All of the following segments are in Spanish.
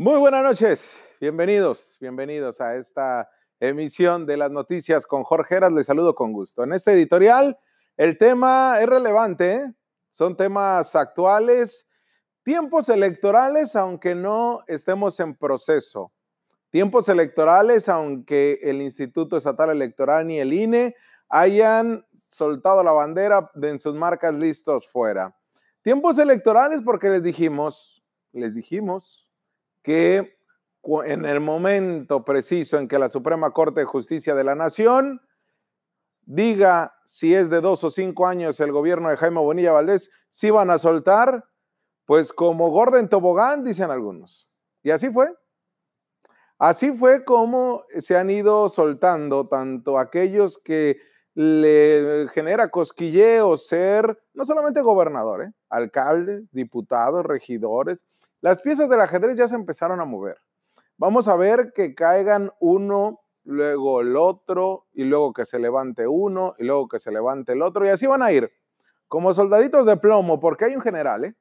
Muy buenas noches, bienvenidos, bienvenidos a esta emisión de las noticias con Jorge Heras. Les saludo con gusto. En este editorial, el tema es relevante, son temas actuales, tiempos electorales, aunque no estemos en proceso. Tiempos electorales, aunque el Instituto Estatal Electoral ni el INE hayan soltado la bandera en sus marcas listos fuera. Tiempos electorales porque les dijimos, les dijimos que en el momento preciso en que la Suprema Corte de Justicia de la Nación diga si es de dos o cinco años el gobierno de Jaime Bonilla Valdés, si van a soltar, pues como Gordon Tobogán, dicen algunos. Y así fue. Así fue como se han ido soltando tanto aquellos que le genera cosquilleo ser no solamente gobernador, ¿eh? alcaldes, diputados, regidores. Las piezas del ajedrez ya se empezaron a mover. Vamos a ver que caigan uno, luego el otro, y luego que se levante uno, y luego que se levante el otro, y así van a ir, como soldaditos de plomo, porque hay un general, ¿eh?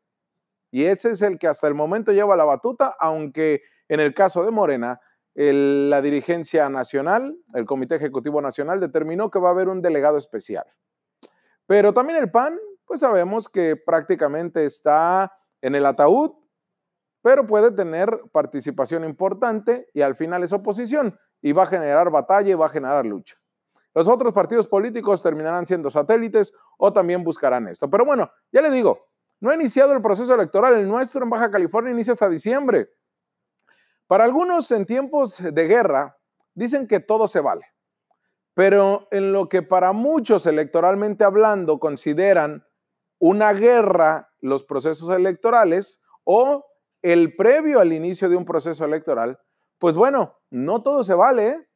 Y ese es el que hasta el momento lleva la batuta, aunque en el caso de Morena, la dirigencia nacional, el Comité Ejecutivo Nacional, determinó que va a haber un delegado especial. Pero también el PAN, pues sabemos que prácticamente está en el ataúd pero puede tener participación importante y al final es oposición y va a generar batalla y va a generar lucha. Los otros partidos políticos terminarán siendo satélites o también buscarán esto. Pero bueno, ya le digo, no ha iniciado el proceso electoral, el nuestro en Baja California inicia hasta diciembre. Para algunos en tiempos de guerra dicen que todo se vale, pero en lo que para muchos electoralmente hablando consideran una guerra los procesos electorales o el previo al inicio de un proceso electoral, pues bueno, no todo se vale. ¿eh?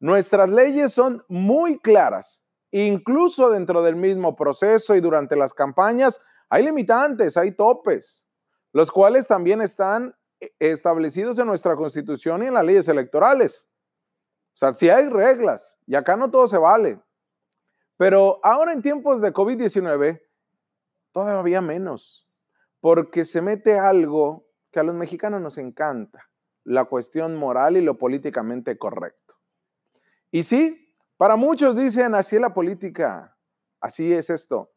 Nuestras leyes son muy claras. Incluso dentro del mismo proceso y durante las campañas hay limitantes, hay topes, los cuales también están eh, establecidos en nuestra constitución y en las leyes electorales. O sea, sí hay reglas y acá no todo se vale. Pero ahora en tiempos de COVID-19, todavía menos porque se mete algo que a los mexicanos nos encanta, la cuestión moral y lo políticamente correcto. Y sí, para muchos dicen, así es la política, así es esto,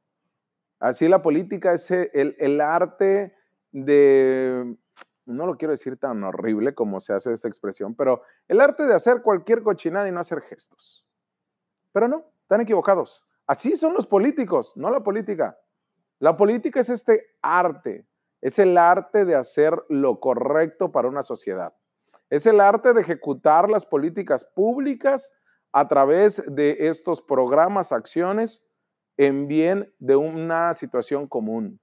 así la política es el, el arte de, no lo quiero decir tan horrible como se hace esta expresión, pero el arte de hacer cualquier cochinada y no hacer gestos. Pero no, están equivocados. Así son los políticos, no la política. La política es este arte, es el arte de hacer lo correcto para una sociedad. Es el arte de ejecutar las políticas públicas a través de estos programas, acciones en bien de una situación común.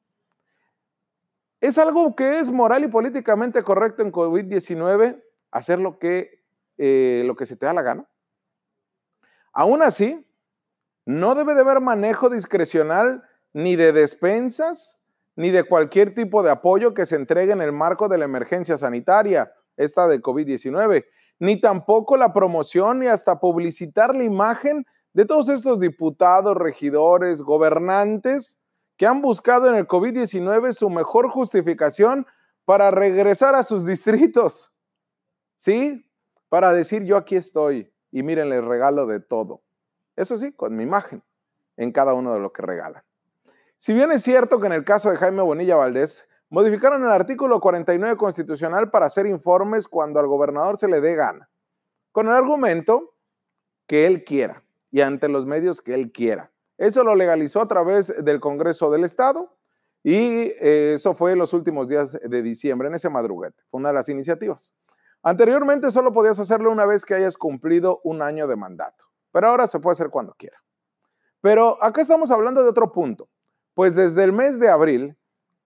¿Es algo que es moral y políticamente correcto en COVID-19 hacer lo que, eh, lo que se te da la gana? Aún así, no debe de haber manejo discrecional ni de despensas, ni de cualquier tipo de apoyo que se entregue en el marco de la emergencia sanitaria, esta de COVID-19, ni tampoco la promoción ni hasta publicitar la imagen de todos estos diputados, regidores, gobernantes que han buscado en el COVID-19 su mejor justificación para regresar a sus distritos. ¿Sí? Para decir yo aquí estoy y miren, les regalo de todo. Eso sí, con mi imagen en cada uno de lo que regalan. Si bien es cierto que en el caso de Jaime Bonilla Valdés, modificaron el artículo 49 constitucional para hacer informes cuando al gobernador se le dé gana, con el argumento que él quiera y ante los medios que él quiera. Eso lo legalizó a través del Congreso del Estado y eh, eso fue en los últimos días de diciembre, en ese madruguete. Fue una de las iniciativas. Anteriormente solo podías hacerlo una vez que hayas cumplido un año de mandato, pero ahora se puede hacer cuando quiera. Pero acá estamos hablando de otro punto. Pues desde el mes de abril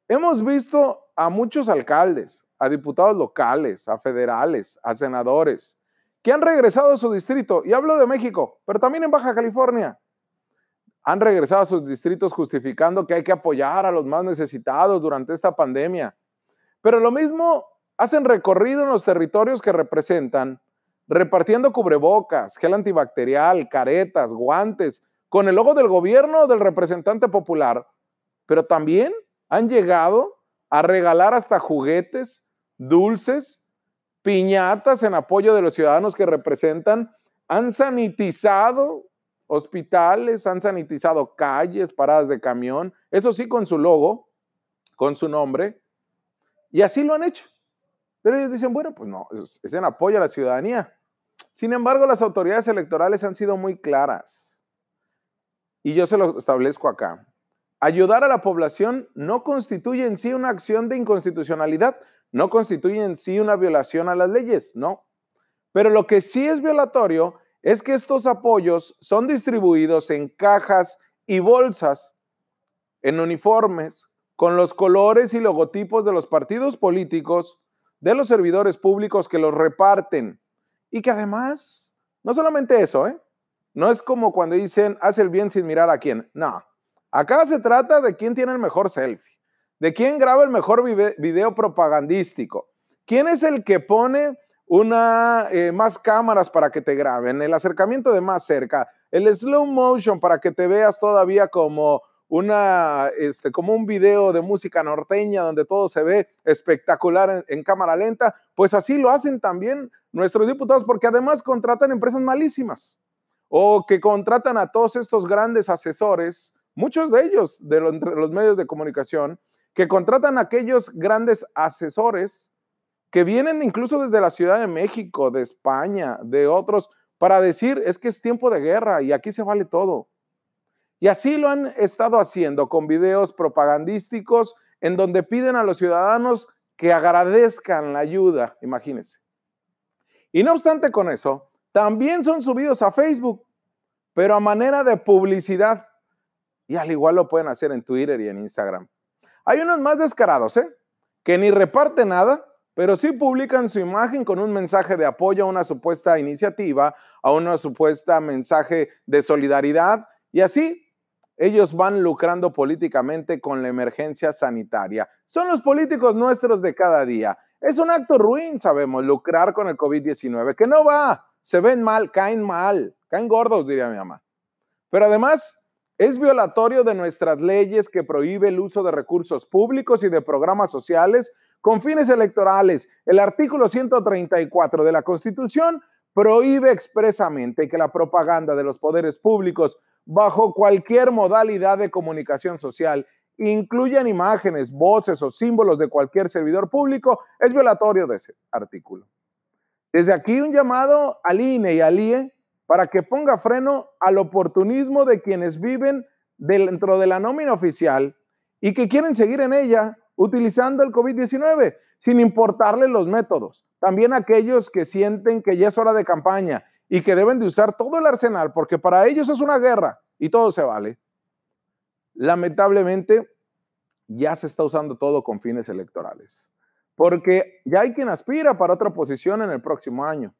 hemos visto a muchos alcaldes, a diputados locales, a federales, a senadores, que han regresado a su distrito, y hablo de México, pero también en Baja California, han regresado a sus distritos justificando que hay que apoyar a los más necesitados durante esta pandemia. Pero lo mismo hacen recorrido en los territorios que representan, repartiendo cubrebocas, gel antibacterial, caretas, guantes, con el logo del gobierno o del representante popular, pero también han llegado a regalar hasta juguetes, dulces piñatas en apoyo de los ciudadanos que representan, han sanitizado hospitales, han sanitizado calles, paradas de camión, eso sí con su logo, con su nombre, y así lo han hecho. Pero ellos dicen, bueno, pues no, es, en apoyo a la ciudadanía. Sin embargo, las autoridades electorales han sido muy claras. Y yo se lo establezco acá. Ayudar a la población no constituye en sí una acción de inconstitucionalidad, no constituye en sí una violación a las leyes, no. Pero lo que sí es violatorio es que estos apoyos son distribuidos en cajas y bolsas, en uniformes, con los colores y logotipos de los partidos políticos, de los servidores públicos que los reparten. Y que además, no solamente eso, ¿eh? No es como cuando dicen, haz el bien sin mirar a quién. No. Acá se trata de quién tiene el mejor selfie, de quién graba el mejor video propagandístico, quién es el que pone eh, más cámaras para que te graben, el acercamiento de más cerca, el slow motion para que te veas todavía como este, como un video de música norteña donde todo se ve espectacular en, cámara lenta, pues así lo hacen también nuestros diputados, porque además contratan empresas malísimas o que contratan a todos estos grandes asesores, muchos de ellos de los medios de comunicación, que contratan a aquellos grandes asesores que vienen incluso desde la Ciudad de México, de España, de otros, para decir, es que es tiempo de guerra y aquí se vale todo. Y así lo han estado haciendo con videos propagandísticos en donde piden a los ciudadanos que agradezcan la ayuda, imagínense. Y no obstante con eso, también son subidos a Facebook, pero a manera de publicidad. Y al igual lo pueden hacer en Twitter y en Instagram. Hay unos más descarados, ¿eh? Que ni reparten nada, pero sí publican su imagen con un mensaje de apoyo a una supuesta iniciativa, a una supuesta mensaje de solidaridad, y así ellos van lucrando políticamente con la emergencia sanitaria. Son los políticos nuestros de cada día. Es un acto ruin, sabemos, lucrar con el COVID-19, que no va, se ven mal, caen mal, caen gordos, diría mi mamá. Pero además es violatorio de nuestras leyes que prohíbe el uso de recursos públicos y de programas sociales con fines electorales. El artículo 134 de la Constitución prohíbe expresamente que la propaganda de los poderes públicos bajo cualquier modalidad de comunicación social incluyan imágenes, voces o símbolos de cualquier servidor público, es violatorio de ese artículo. Desde aquí un llamado al INE y al IE para que ponga freno al oportunismo de quienes viven dentro de la nómina oficial y que quieren seguir en ella utilizando el COVID-19, sin importarle los métodos. También aquellos que sienten que ya es hora de campaña y que deben de usar todo el arsenal, porque para ellos es una guerra y todo se vale. Lamentablemente, ya se está usando todo con fines electorales, porque ya hay quien aspira para otra posición en el próximo año.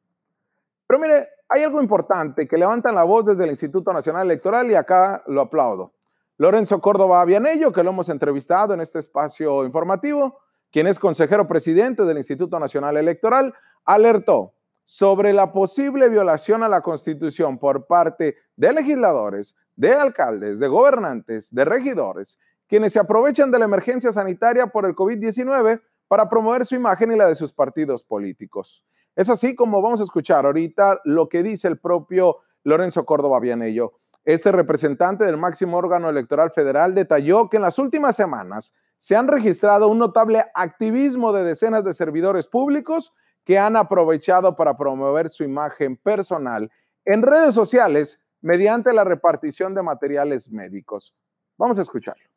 Pero mire, hay algo importante que levantan la voz desde el Instituto Nacional Electoral y acá lo aplaudo. Lorenzo Córdoba Vianello, que lo hemos entrevistado en este espacio informativo, quien es consejero presidente del Instituto Nacional Electoral, alertó sobre la posible violación a la Constitución por parte de legisladores, de alcaldes, de gobernantes, de regidores, quienes se aprovechan de la emergencia sanitaria por el COVID-19 para promover su imagen y la de sus partidos políticos. Es así como vamos a escuchar ahorita lo que dice el propio Lorenzo Córdoba Vianello. Este representante del máximo órgano electoral federal detalló que en las últimas semanas se han registrado un notable activismo de decenas de servidores públicos que han aprovechado para promover su imagen personal en redes sociales mediante la repartición de materiales médicos. Vamos a escucharlo.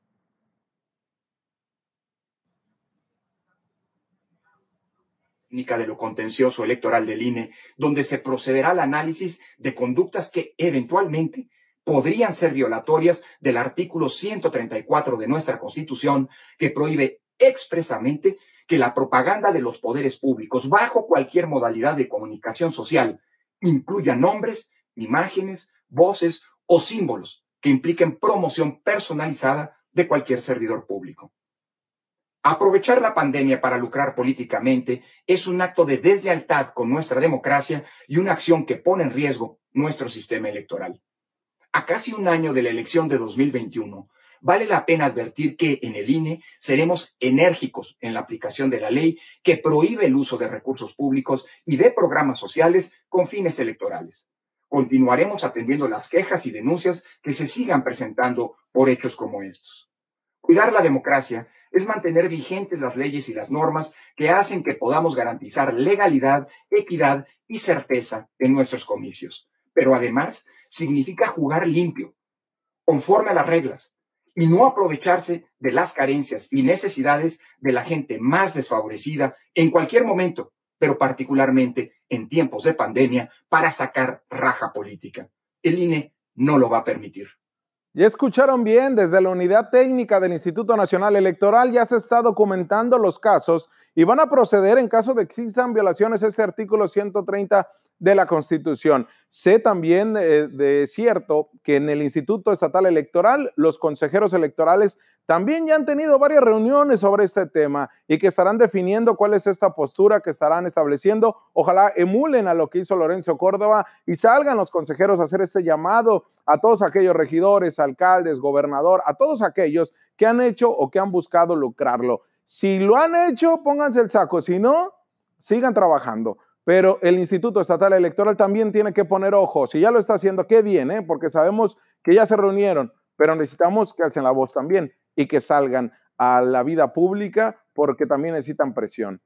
De lo contencioso electoral del INE, donde se procederá al análisis de conductas que eventualmente podrían ser violatorias del artículo 134 de nuestra Constitución, que prohíbe expresamente que la propaganda de los poderes públicos, bajo cualquier modalidad de comunicación social, incluya nombres, imágenes, voces o símbolos que impliquen promoción personalizada de cualquier servidor público. Aprovechar la pandemia para lucrar políticamente es un acto de deslealtad con nuestra democracia y una acción que pone en riesgo nuestro sistema electoral. A casi un año de la elección de 2021, vale la pena advertir que en el INE seremos enérgicos en la aplicación de la ley que prohíbe el uso de recursos públicos y de programas sociales con fines electorales. Continuaremos atendiendo las quejas y denuncias que se sigan presentando por hechos como estos. Cuidar la democracia es mantener vigentes las leyes y las normas que hacen que podamos garantizar legalidad, equidad y certeza en nuestros comicios. Pero además significa jugar limpio, conforme a las reglas, y no aprovecharse de las carencias y necesidades de la gente más desfavorecida en cualquier momento, pero particularmente en tiempos de pandemia, para sacar raja política. El INE no lo va a permitir. Ya escucharon bien, desde la unidad técnica del Instituto Nacional Electoral ya se está documentando los casos y van a proceder en caso de que existan violaciones a este artículo 130 de la Constitución. Sé también eh, de cierto que en el Instituto Estatal Electoral los consejeros electorales también ya han tenido varias reuniones sobre este tema y que estarán definiendo cuál es esta postura que estarán estableciendo. Ojalá emulen a lo que hizo Lorenzo Córdoba y salgan los consejeros a hacer este llamado a todos aquellos regidores, alcaldes, gobernador, a todos aquellos que han hecho o que han buscado lucrarlo. Si lo han hecho, pónganse el saco, si no, sigan trabajando. Pero el Instituto Estatal Electoral también tiene que poner ojo. Si ya lo está haciendo, qué bien, ¿eh? porque sabemos que ya se reunieron, pero necesitamos que alcen la voz también y que salgan a la vida pública porque también necesitan presión.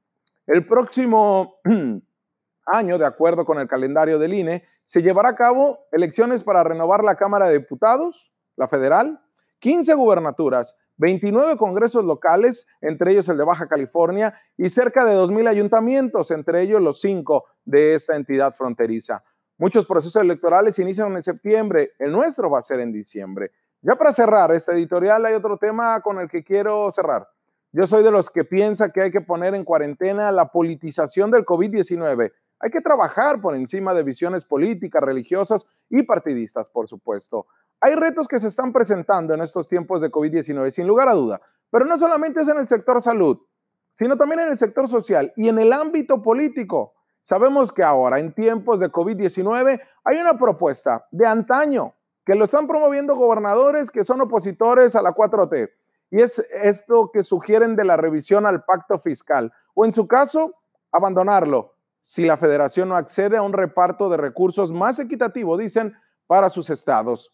El próximo año, de acuerdo con el calendario del INE, se llevará a cabo elecciones para renovar la Cámara de Diputados, la federal, 15 gubernaturas, 29 congresos locales, entre ellos el de Baja California, y cerca de 2.000 ayuntamientos, entre ellos los cinco de esta entidad fronteriza. Muchos procesos electorales inician en septiembre, el nuestro va a ser en diciembre. Ya para cerrar este editorial hay otro tema con el que quiero cerrar. Yo soy de los que piensa que hay que poner en cuarentena la politización del COVID-19. Hay que trabajar por encima de visiones políticas, religiosas y partidistas, por supuesto. Hay retos que se están presentando en estos tiempos de COVID-19, sin lugar a duda, pero no solamente es en el sector salud, sino también en el sector social y en el ámbito político. Sabemos que ahora, en tiempos de COVID-19, hay una propuesta de antaño que lo están promoviendo gobernadores que son opositores a la 4T. Y es esto que sugieren de la revisión al pacto fiscal, o en su caso, abandonarlo si la federación no accede a un reparto de recursos más equitativo, dicen, para sus estados.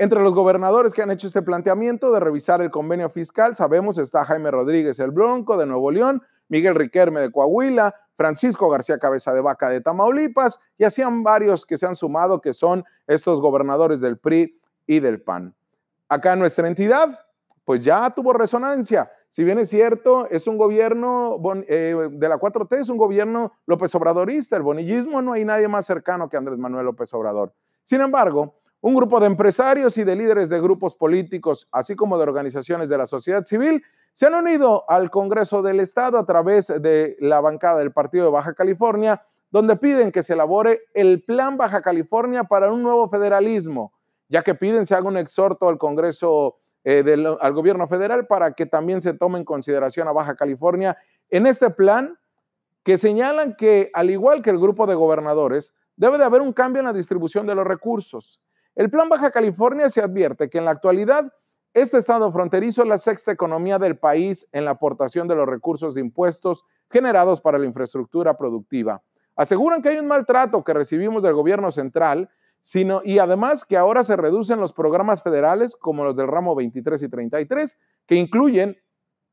Entre los gobernadores que han hecho este planteamiento de revisar el convenio fiscal, sabemos está Jaime Rodríguez el Bronco de Nuevo León, Miguel Riquerme de Coahuila, Francisco García Cabeza de Vaca de Tamaulipas y así han varios que se han sumado que son estos gobernadores del PRI y del PAN. Acá nuestra entidad, pues ya tuvo resonancia. Si bien es cierto, es un gobierno eh, de la 4T, es un gobierno López Obradorista, el bonillismo, no hay nadie más cercano que Andrés Manuel López Obrador. Sin embargo, un grupo de empresarios y de líderes de grupos políticos, así como de organizaciones de la sociedad civil, se han unido al Congreso del Estado a través de la bancada del Partido de Baja California, donde piden que se elabore el Plan Baja California para un nuevo federalismo, ya que piden se haga un exhorto al Congreso, eh, al gobierno federal, para que también se tome en consideración a Baja California en este plan que señalan que, al igual que el grupo de gobernadores, debe de haber un cambio en la distribución de los recursos. El Plan Baja California se advierte que en la actualidad este estado fronterizo es la sexta economía del país en la aportación de los recursos de impuestos generados para la infraestructura productiva. Aseguran que hay un maltrato que recibimos del gobierno central, y además que ahora se reducen los programas federales como los del ramo 23 y 33, que incluyen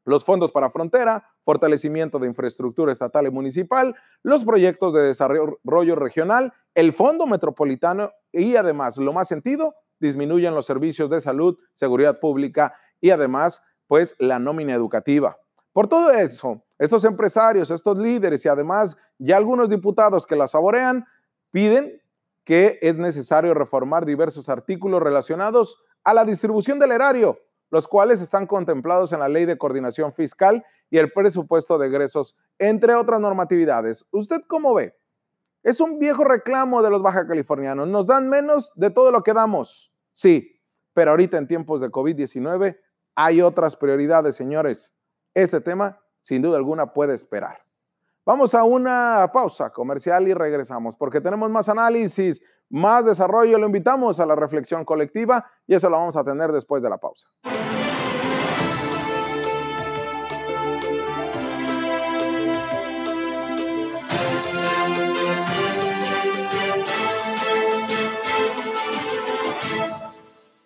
los fondos para frontera, fortalecimiento de infraestructura estatal y municipal, los proyectos de desarrollo regional, el fondo metropolitano y además, lo más sentido, disminuyen los servicios de salud, seguridad pública y además, pues la nómina educativa. Por todo eso, estos empresarios, estos líderes y además ya algunos diputados que la saborean, piden que es necesario reformar diversos artículos relacionados a la distribución del erario los cuales están contemplados en la Ley de Coordinación Fiscal y el presupuesto de egresos, entre otras normatividades. ¿Usted cómo ve? Es un viejo reclamo de los baja californianos. Nos dan menos de todo lo que damos. Sí, pero ahorita en tiempos de COVID-19 hay otras prioridades, señores. Este tema, sin duda alguna, puede esperar. Vamos a una pausa comercial y regresamos porque tenemos más análisis, más desarrollo, lo invitamos a la reflexión colectiva y eso lo vamos a tener después de la pausa.